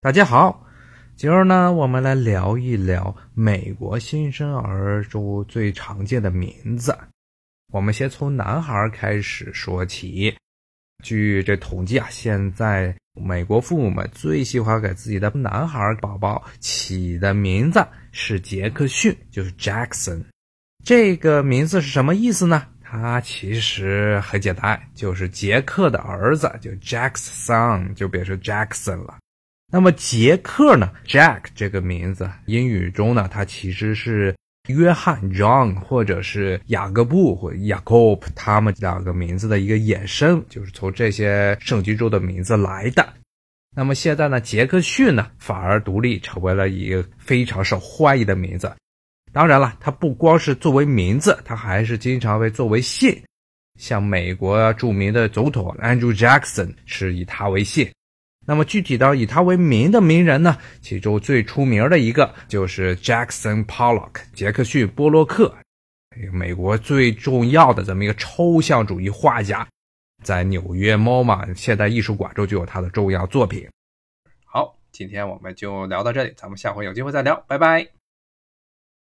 大家好，今儿呢，我们来聊一聊美国新生儿中最常见的名字。我们先从男孩开始说起。据这统计啊，现在美国父母们最喜欢给自己的男孩宝宝起的名字是杰克逊，就是 Jackson。这个名字是什么意思呢？它其实很简单，就是杰克的儿子，就 Jackson，就变成 Jackson 了。那么杰克呢？Jack 这个名字，英语中呢，它其实是约翰 John 或者是雅各布或 Jacob 他们两个名字的一个衍生，就是从这些圣经中的名字来的。那么现在呢，杰克逊呢，反而独立成为了一个非常受欢迎的名字。当然了，它不光是作为名字，它还是经常被作为姓。像美国著名的总统 Andrew Jackson 是以他为姓。那么具体到以他为名的名人呢？其中最出名的一个就是 Jackson Pollock，杰克逊·波洛克，美国最重要的这么一个抽象主义画家，在纽约 MoMA 现代艺术馆中就有他的重要作品。好，今天我们就聊到这里，咱们下回有机会再聊，拜拜。